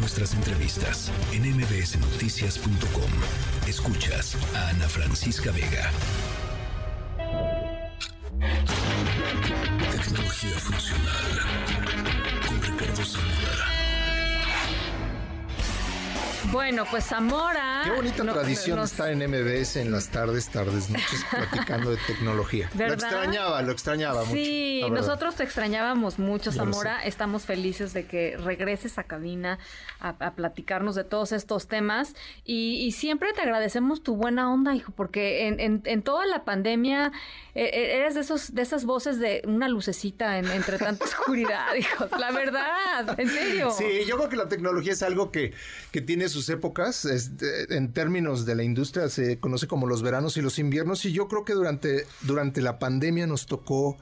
nuestras entrevistas en mbsnoticias.com. Escuchas a Ana Francisca Vega. Tecnología funcional con Ricardo Zamora. Bueno, pues Zamora. Qué bonita tradición estar en MBS en las tardes, tardes, noches, platicando de tecnología. Lo extrañaba, lo extrañaba mucho. Sí, nosotros te extrañábamos mucho, Zamora. Estamos felices de que regreses a cabina a, platicarnos de todos estos temas. Y, siempre te agradecemos tu buena onda, hijo, porque en, toda la pandemia eh, eh, eres de esos, de esas voces de una lucecita entre tanta oscuridad, hijo. La verdad, en serio. Sí, yo creo que la tecnología es algo que, que tiene sus épocas, en términos de la industria se conoce como los veranos y los inviernos y yo creo que durante, durante la pandemia nos tocó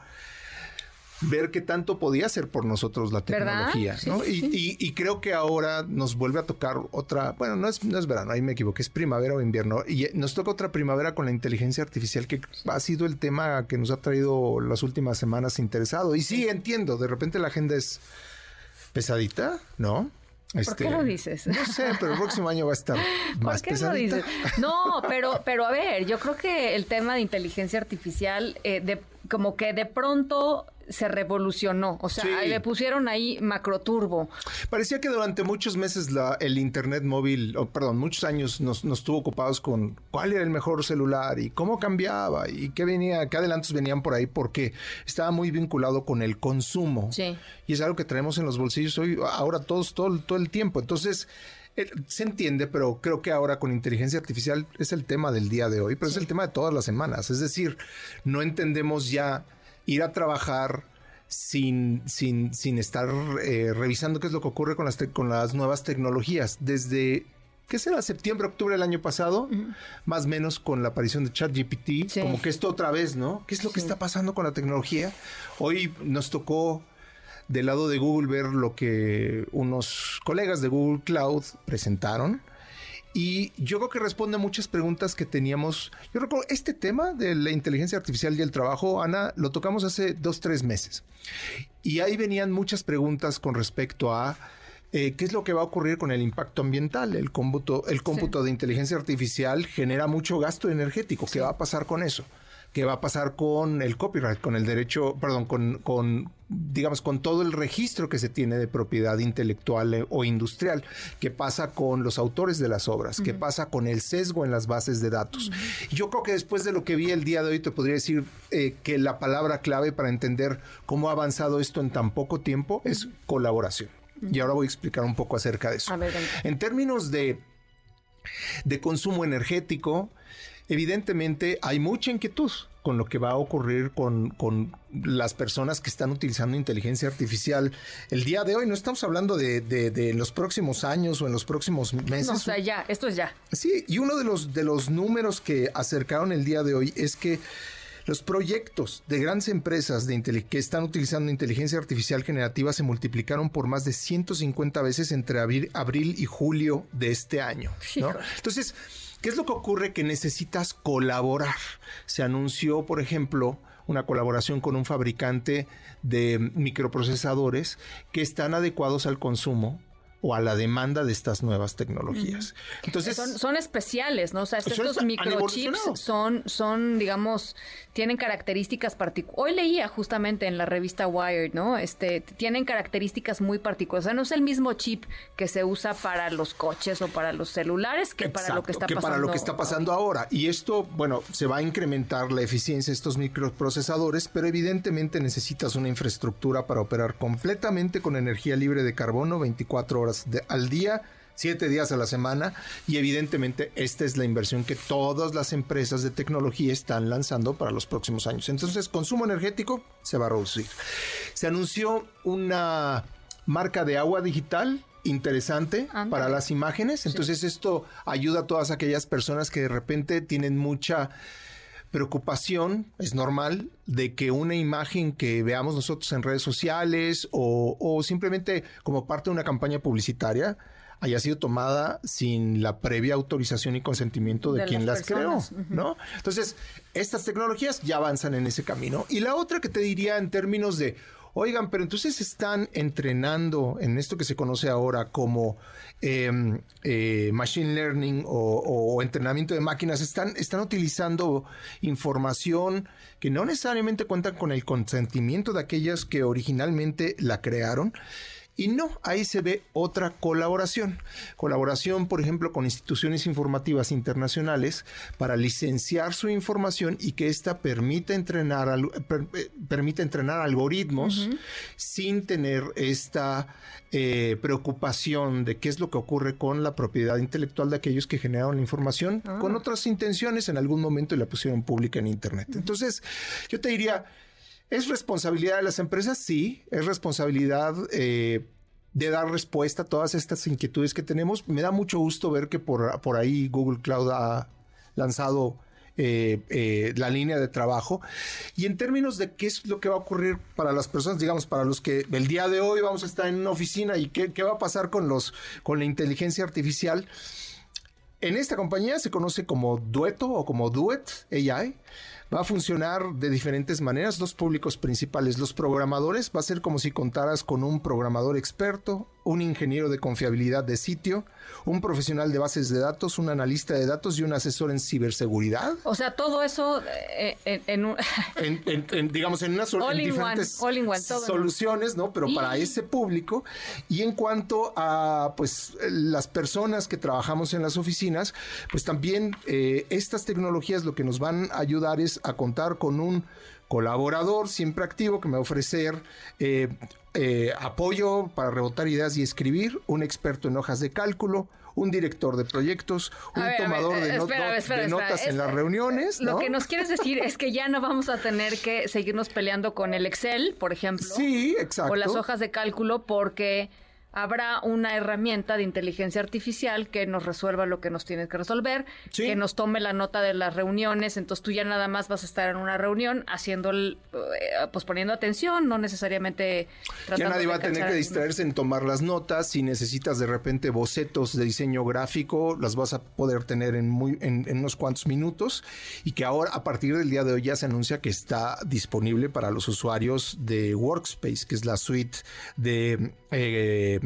ver qué tanto podía hacer por nosotros la tecnología, ¿no? y, creo que ahora nos vuelve a tocar otra, bueno, no es, no es verano, ahí me equivoqué, es primavera o invierno, y nos toca otra primavera con la inteligencia artificial, que ha sido el tema que nos ha traído las últimas semanas interesado. Y sí, entiendo, de repente la agenda es pesadita, ¿no? ¿Por qué este, lo dices? No sé, pero el próximo año va a estar más ¿Por qué Lo dices? No, pero, pero a ver, yo creo que el tema de inteligencia artificial, eh, de, como que de pronto se revolucionó. O sea, le pusieron ahí macroturbo. Parecía que durante muchos meses la, el Internet móvil, perdón, muchos años nos, nos tuvo ocupados con cuál era el mejor celular y cómo cambiaba y qué venía, qué adelantos venían por ahí, porque estaba muy vinculado con el consumo. Sí. Y es algo que traemos en los bolsillos hoy, ahora todos, todo, todo el tiempo. Entonces, se entiende, pero creo que ahora con inteligencia artificial es el tema del día de hoy, pero es el tema de todas las semanas. Es decir, no entendemos ya ir a trabajar sin, sin, sin estar eh, revisando qué es lo que ocurre con las, con las nuevas tecnologías. Desde, ¿qué será? Septiembre, octubre del año pasado, más o menos con la aparición de ChatGPT, como que esto otra vez, ¿no? ¿Qué es lo que está pasando con la tecnología? Hoy nos tocó del lado de Google ver lo que unos colegas de Google Cloud presentaron y yo creo que responde a muchas preguntas que teníamos. Yo recuerdo este tema de la inteligencia artificial y el trabajo, Ana, lo tocamos hace dos, tres meses. Y ahí venían muchas preguntas con respecto a eh, qué es lo que va a ocurrir con el impacto ambiental. El cómputo, el cómputo de inteligencia artificial genera mucho gasto energético. ¿Qué va a pasar con eso? Qué va a pasar con el copyright, con el derecho, perdón, con, con, digamos, con todo el registro que se tiene de propiedad intelectual eh, o industrial, qué pasa con los autores de las obras, qué pasa con el sesgo en las bases de datos. Yo creo que después de lo que vi el día de hoy, te podría decir eh, que la palabra clave para entender cómo ha avanzado esto en tan poco tiempo es colaboración. Y ahora voy a explicar un poco acerca de eso. en términos de, de consumo energético, evidentemente hay mucha inquietud con lo que va a ocurrir con, las personas que están utilizando inteligencia artificial el día de hoy. No estamos hablando de, los próximos años o en los próximos meses. No, o sea, ya, esto es ya. Sí, y uno de los, de los números que acercaron el día de hoy es que los proyectos de grandes empresas de que están utilizando inteligencia artificial generativa se multiplicaron por más de 150 veces entre abril, abril y julio de este año. Entonces, ¿Qué es lo que ocurre? Que necesitas colaborar. Se anunció, por ejemplo, una colaboración con un fabricante de microprocesadores que están adecuados al consumo o a la demanda de estas nuevas tecnologías. Entonces son, especiales, ¿no? O sea, estos microchips son, son, digamos, tienen características particulares. Hoy leía justamente en la revista Wired, ¿no? Este, tienen características muy particulares. O sea, no es el mismo chip que se usa para los coches o para los celulares que para lo que está pasando. para lo que está pasando ahora. Y esto, bueno, se va a incrementar la eficiencia de estos microprocesadores, pero evidentemente necesitas una infraestructura para operar completamente con energía libre de carbono 24 horas al día, siete días a la semana y evidentemente esta es la inversión que todas las empresas de tecnología están lanzando para los próximos años. Entonces, consumo energético se va a reducir. Se anunció una marca de agua digital interesante para las imágenes. Entonces esto ayuda a todas aquellas personas que de repente tienen mucha preocupación, es normal, de que una imagen que veamos nosotros en redes sociales o, simplemente como parte de una campaña publicitaria haya sido tomada sin la previa autorización y consentimiento de, quien las creó, ¿no? Entonces, estas tecnologías ya avanzan en ese camino. Y la otra que te diría en términos de oigan, pero entonces están entrenando en esto que se conoce ahora como em, eh, machine learning o, entrenamiento de máquinas, están, están utilizando información que no necesariamente cuentan con el consentimiento de aquellas que originalmente la crearon. Y no, ahí se ve otra colaboración. Colaboración, por ejemplo, con instituciones informativas internacionales para licenciar su información y que ésta permita entrenar, eh, permita entrenar algoritmos sin tener esta eh, preocupación de qué es lo que ocurre con la propiedad intelectual de aquellos que generaron la información ah. con otras intenciones en algún momento y la pusieron pública en Internet. Entonces, yo te diría, ¿Es responsabilidad de las empresas? Sí, es responsabilidad eh, de dar respuesta a todas estas inquietudes que tenemos. Me da mucho gusto ver que por, por ahí Google Cloud ha lanzado eh, eh, la línea de trabajo. Y en términos de qué es lo que va a ocurrir para las personas, digamos, para los que el día de hoy vamos a estar en una oficina y qué, qué va a pasar con, los, con la inteligencia artificial. En esta compañía se conoce como Dueto o como Duet AI va a funcionar de diferentes maneras. Dos públicos principales. Los programadores va a ser como si contaras con un programador experto, un ingeniero de confiabilidad de sitio, un profesional de bases de datos, un analista de datos y un asesor en ciberseguridad. O sea, todo eso eh, en, en, digamos, en una all diferentes soluciones, ¿no? Pero para ese público. Y en cuanto a, pues, las personas que trabajamos en las oficinas, pues también eh, estas tecnologías lo que nos van a ayudar es a contar con un colaborador siempre activo que me va a ofrecer eh, eh, apoyo para rebotar ideas y escribir, un experto en hojas de cálculo, un director de proyectos, un tomador de, notas en las reuniones. Lo que nos quieres decir es que ya no vamos a tener que seguirnos peleando con el Excel, por ejemplo. Sí, exacto. O las hojas de cálculo porque habrá una herramienta de inteligencia artificial que nos resuelva lo que nos tiene que resolver, que nos tome la nota de las reuniones, entonces tú ya nada más vas a estar en una reunión haciendo, el, eh, pues poniendo atención, no necesariamente Ya nadie va a tener que distraerse en tomar las notas, si necesitas de repente bocetos de diseño gráfico, las vas a poder tener en, muy, en, unos cuantos minutos. Y que ahora a partir del día de hoy ya se anuncia que está disponible para los usuarios de Workspace, que es la suite de... Eh,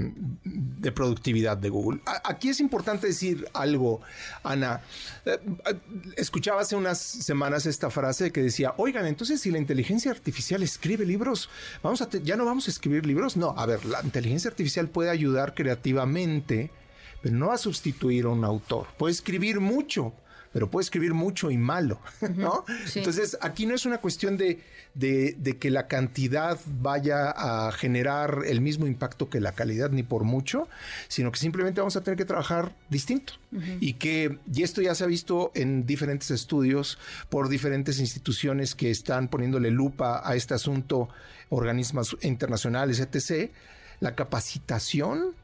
de productividad de Google. Aquí es importante decir algo, Ana. Eh, escuchaba hace unas semanas esta frase que decía, oigan, entonces si la inteligencia artificial escribe libros, vamos a ya no vamos a escribir libros. No, a ver, la inteligencia artificial puede ayudar creativamente, pero no va a sustituir a un autor. Puede escribir mucho, pero puede escribir mucho y malo, ¿no? Entonces, aquí no es una cuestión de, de, que la cantidad vaya a generar el mismo impacto que la calidad, ni por mucho, sino que simplemente vamos a tener que trabajar distinto. Y que, y esto ya se ha visto en diferentes estudios por diferentes instituciones que están poniéndole lupa a este asunto, organismos internacionales, etc., la capacitación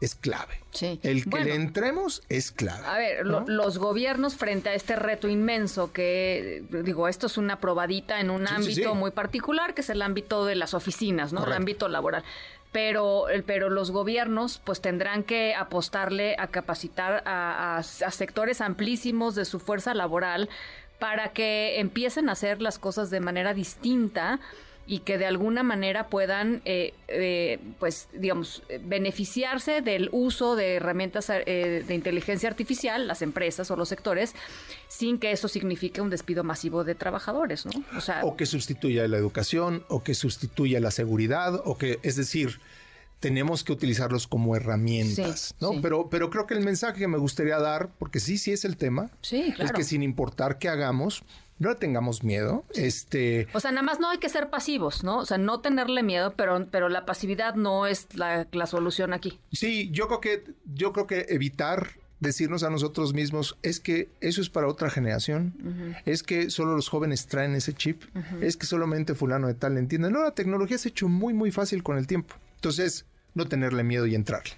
es clave. Sí. El que le entremos es clave. A ver, los gobiernos frente a este reto inmenso que, digo, esto es una probadita en un ámbito muy particular, que es el ámbito de las oficinas, ¿no? El ámbito laboral. Pero, pero los gobiernos pues tendrán que apostarle a capacitar a sectores amplísimos de su fuerza laboral para que empiecen a hacer las cosas de manera distinta y que de alguna manera puedan, eh, eh, pues, digamos, beneficiarse del uso de herramientas eh, de inteligencia artificial, las empresas o los sectores, sin que eso signifique un despido masivo de trabajadores, ¿no? O, que sustituya la educación, o que sustituya la seguridad, o que, es decir, tenemos que utilizarlos como herramientas, ¿no? Pero, pero creo que el mensaje que me gustaría dar, porque sí, sí es el tema, es que sin importar qué hagamos, no tengamos miedo. Este. O sea, nada más no hay que ser pasivos, ¿no? O sea, no tenerle miedo, pero, pero la pasividad no es la, solución aquí. Sí, yo creo que, yo creo que evitar decirnos a nosotros mismos es que eso es para otra generación, es que solo los jóvenes traen ese chip, es que solamente fulano de tal entiende. No, la tecnología se ha hecho muy, muy fácil con el tiempo. Entonces, no tenerle miedo y entrarle.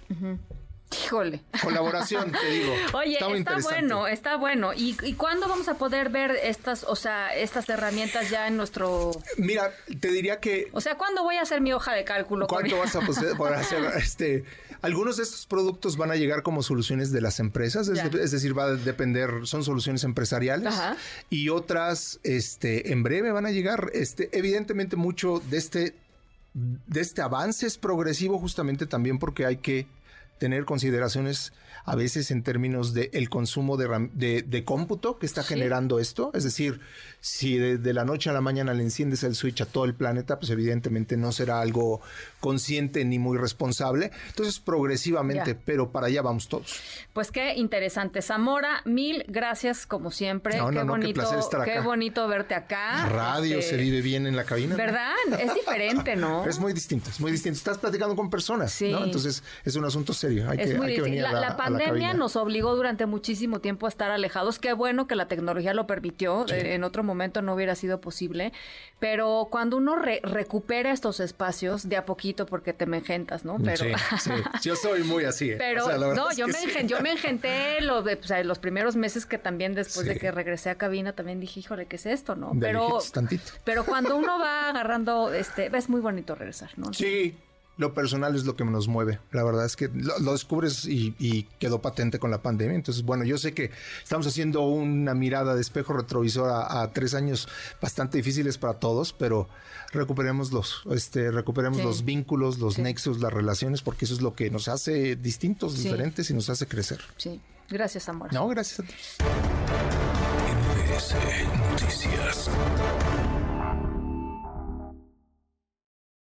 Híjole. Colaboración, te digo. Oye, está, bueno, está bueno. ¿Y, cuándo vamos a poder ver estas, o sea, estas herramientas ya en nuestro... Mira, te diría que... O sea, ¿cuándo voy a hacer mi hoja de cálculo? ¿Cuánto vas a poder hacer? Este, algunos de estos productos van a llegar como soluciones de las empresas, es, decir, va a depender, son soluciones empresariales. Y otras, este, en breve van a llegar, este, evidentemente mucho de este de este avance es progresivo justamente también porque hay que tener consideraciones a veces en términos de el consumo de, de, cómputo que está generando esto. Es decir, si de, la noche a la mañana le enciendes el switch a todo el planeta, pues evidentemente no será algo consciente ni muy responsable. Entonces, progresivamente, pero para allá vamos todos. Pues qué interesante. Zamora, mil gracias como siempre. qué bonito, qué, bonito verte acá. Radio este, se vive bien en la cabina. ¿Verdad? Es diferente, ¿no? es muy distinto, es muy distinto. Estás platicando con personas, sí. ¿no? Entonces, es un asunto serio. Hay, que, venir la, la pandemia nos obligó durante muchísimo tiempo a estar alejados. Qué bueno que la tecnología lo permitió. Eh, en otro momento no hubiera sido posible. Pero cuando uno recupera estos espacios de a poquito, porque te me engentas, ¿no? Pero... Sí, Yo soy muy así. ¿eh? Pero no, yo, me yo me engenté los, los primeros meses que también después de que regresé a cabina también dije, híjole, ¿qué es esto? ¿No? pero, pero cuando uno va agarrando, este, es muy bonito regresar, ¿no? Sí, lo personal es lo que nos mueve. La verdad es que lo, descubres y, quedó patente con la pandemia. Entonces, bueno, yo sé que estamos haciendo una mirada de espejo retrovisor a, tres años bastante difíciles para todos, pero recuperemos los, este, recuperemos los vínculos, los nexos, las relaciones, porque eso es lo que nos hace distintos, diferentes y nos hace crecer. Sí. Gracias, amor. No, gracias a ti. Noticias.